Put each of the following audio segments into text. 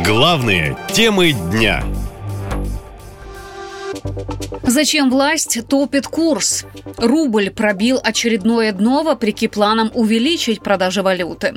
Главные темы дня. Зачем власть топит курс? Рубль пробил очередное дно вопреки планам увеличить продажи валюты.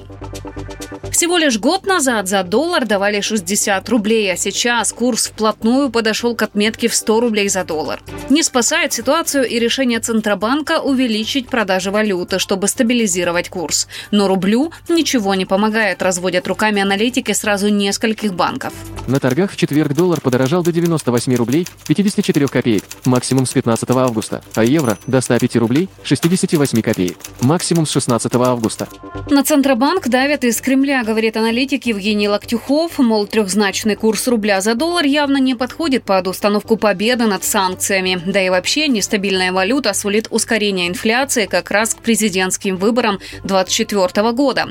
Всего лишь год назад за доллар давали 60 рублей, а сейчас курс вплотную подошел к отметке в 100 рублей за доллар. Не спасает ситуацию и решение Центробанка увеличить продажи валюты, чтобы стабилизировать курс. Но рублю ничего не помогает, разводят руками аналитики сразу нескольких банков. На торгах в четверг доллар подорожал до 98 рублей 54 копеек, максимум с 15 августа, а евро до 105 рублей 68 копеек, максимум с 16 августа. На Центробанк давят из Кремля, говорит аналитик Евгений Локтюхов. Мол, трехзначный курс рубля за доллар явно не подходит под установку победы над санкциями. Да и вообще нестабильная валюта сулит ускорение инфляции как раз к президентским выборам 2024 года.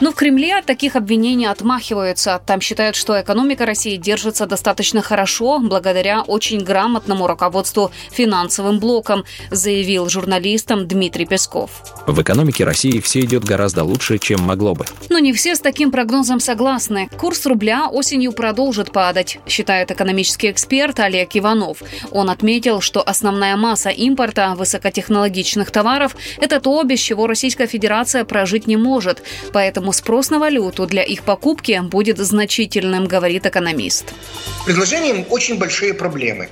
Но в Кремле от таких обвинений отмахиваются. Там считают, что экономика России держится достаточно хорошо благодаря очень грамотному руководству финансовым блоком, заявил журналистам Дмитрий Песков. В экономике России все идет гораздо лучше, чем могло бы. Но не все с таким таким прогнозом согласны. Курс рубля осенью продолжит падать, считает экономический эксперт Олег Иванов. Он отметил, что основная масса импорта высокотехнологичных товаров – это то, без чего Российская Федерация прожить не может. Поэтому спрос на валюту для их покупки будет значительным, говорит экономист. Предложением очень большие проблемы.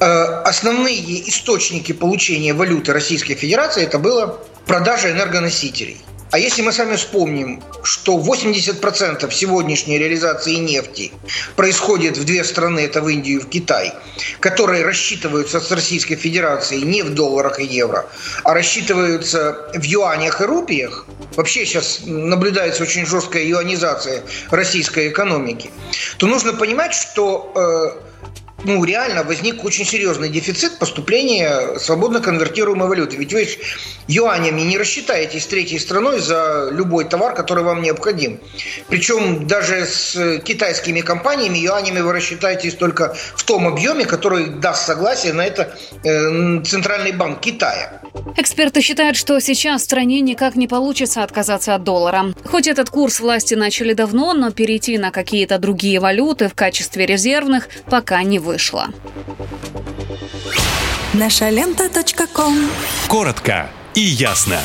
Э, основные источники получения валюты Российской Федерации это было продажа энергоносителей. А если мы с вами вспомним, что 80% сегодняшней реализации нефти происходит в две страны, это в Индию и в Китай, которые рассчитываются с Российской Федерацией не в долларах и евро, а рассчитываются в юанях и рупиях, вообще сейчас наблюдается очень жесткая юанизация российской экономики, то нужно понимать, что э, ну, реально возник очень серьезный дефицит поступления свободно конвертируемой валюты. Ведь вы юанями не рассчитаетесь с третьей страной за любой товар, который вам необходим. Причем даже с китайскими компаниями юанями вы рассчитаетесь только в том объеме, который даст согласие на это э, Центральный банк Китая. Эксперты считают, что сейчас в стране никак не получится отказаться от доллара. Хоть этот курс власти начали давно, но перейти на какие-то другие валюты в качестве резервных пока не вышло. Наша лента. Коротко и ясно.